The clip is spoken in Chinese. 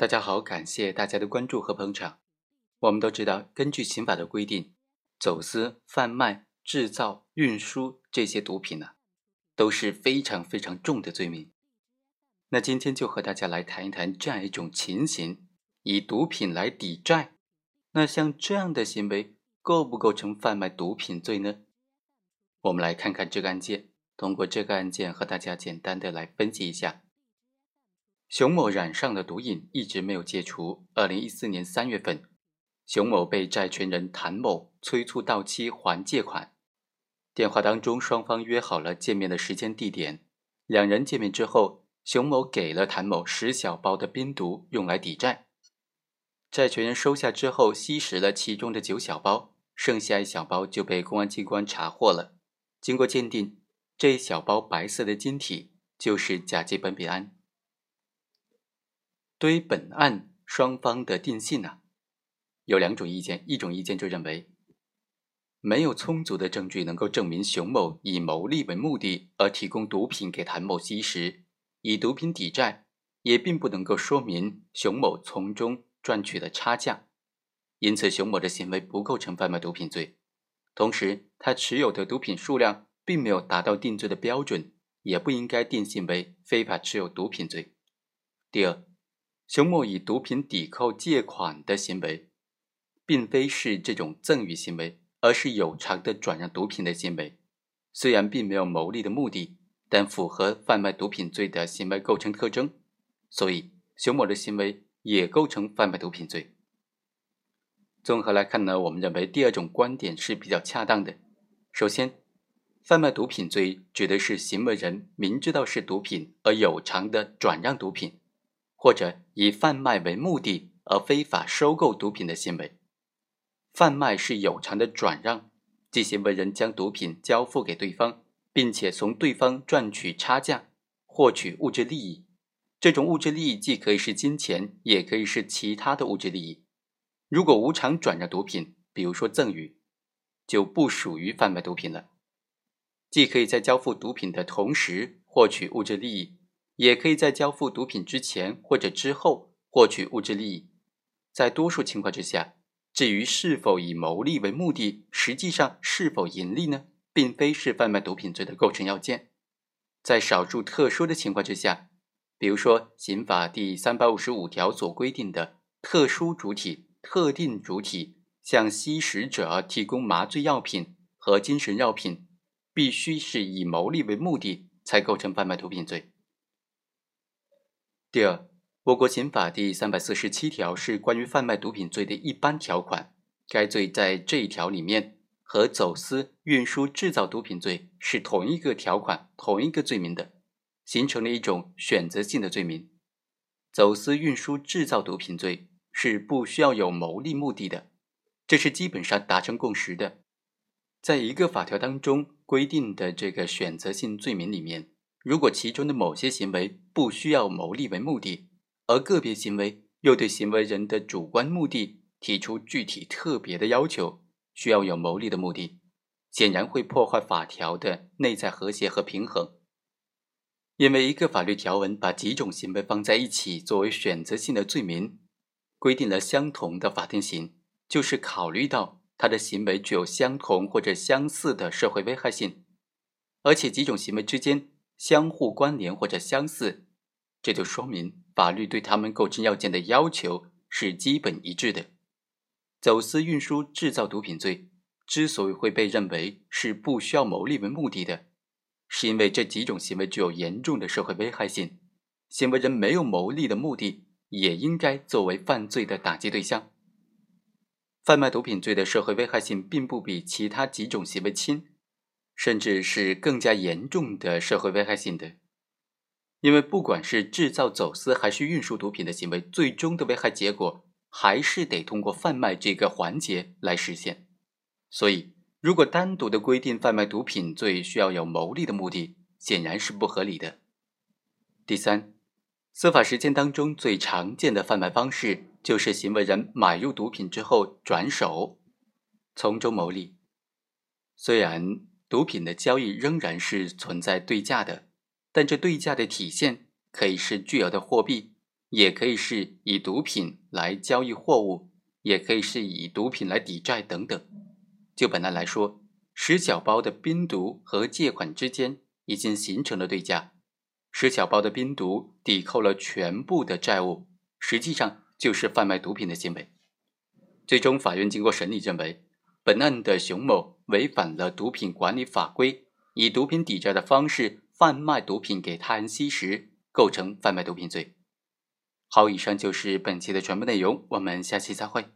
大家好，感谢大家的关注和捧场。我们都知道，根据刑法的规定，走私、贩卖、制造、运输这些毒品呢，都是非常非常重的罪名。那今天就和大家来谈一谈这样一种情形：以毒品来抵债。那像这样的行为构不构成贩卖毒品罪呢？我们来看看这个案件，通过这个案件和大家简单的来分析一下。熊某染上的毒瘾，一直没有戒除。二零一四年三月份，熊某被债权人谭某催促到期还借款。电话当中，双方约好了见面的时间地点。两人见面之后，熊某给了谭某十小包的冰毒，用来抵债。债权人收下之后，吸食了其中的九小包，剩下一小包就被公安机关查获了。经过鉴定，这一小包白色的晶体就是甲基苯丙胺。对于本案双方的定性呢，有两种意见。一种意见就认为，没有充足的证据能够证明熊某以牟利为目的而提供毒品给谭某吸食，以毒品抵债，也并不能够说明熊某从中赚取了差价，因此熊某的行为不构成贩卖毒品罪。同时，他持有的毒品数量并没有达到定罪的标准，也不应该定性为非法持有毒品罪。第二。熊某以毒品抵扣借款的行为，并非是这种赠与行为，而是有偿的转让毒品的行为。虽然并没有牟利的目的，但符合贩卖毒品罪的行为构成特征，所以熊某的行为也构成贩卖毒品罪。综合来看呢，我们认为第二种观点是比较恰当的。首先，贩卖毒品罪指的是行为人明知道是毒品而有偿的转让毒品。或者以贩卖为目的而非法收购毒品的行为，贩卖是有偿的转让，即行为人将毒品交付给对方，并且从对方赚取差价，获取物质利益。这种物质利益既可以是金钱，也可以是其他的物质利益。如果无偿转让毒品，比如说赠与，就不属于贩卖毒品了。既可以在交付毒品的同时获取物质利益。也可以在交付毒品之前或者之后获取物质利益，在多数情况之下，至于是否以牟利为目的，实际上是否盈利呢，并非是贩卖毒品罪的构成要件。在少数特殊的情况之下，比如说刑法第三百五十五条所规定的特殊主体、特定主体向吸食者提供麻醉药品和精神药品，必须是以牟利为目的，才构成贩卖毒品罪。第二，我国刑法第三百四十七条是关于贩卖毒品罪的一般条款，该罪在这一条里面和走私、运输、制造毒品罪是同一个条款、同一个罪名的，形成了一种选择性的罪名。走私、运输、制造毒品罪是不需要有牟利目的的，这是基本上达成共识的。在一个法条当中规定的这个选择性罪名里面。如果其中的某些行为不需要牟利为目的，而个别行为又对行为人的主观目的提出具体特别的要求，需要有牟利的目的，显然会破坏法条的内在和谐和平衡。因为一个法律条文把几种行为放在一起作为选择性的罪名，规定了相同的法定刑，就是考虑到他的行为具有相同或者相似的社会危害性，而且几种行为之间。相互关联或者相似，这就说明法律对他们构成要件的要求是基本一致的。走私、运输、制造毒品罪之所以会被认为是不需要牟利为目的的，是因为这几种行为具有严重的社会危害性，行为人没有牟利的目的，也应该作为犯罪的打击对象。贩卖毒品罪的社会危害性并不比其他几种行为轻。甚至是更加严重的社会危害性的，因为不管是制造、走私还是运输毒品的行为，最终的危害结果还是得通过贩卖这个环节来实现。所以，如果单独的规定贩卖毒品罪需要有牟利的目的，显然是不合理的。第三，司法实践当中最常见的贩卖方式就是行为人买入毒品之后转手，从中牟利。虽然。毒品的交易仍然是存在对价的，但这对价的体现可以是巨额的货币，也可以是以毒品来交易货物，也可以是以毒品来抵债等等。就本案来说，石小包的冰毒和借款之间已经形成了对价，石小包的冰毒抵扣了全部的债务，实际上就是贩卖毒品的行为。最终，法院经过审理认为，本案的熊某违反了毒品管理法规，以毒品抵债的方式贩卖毒品给他人吸食。构成贩卖毒品罪。好，以上就是本期的全部内容，我们下期再会。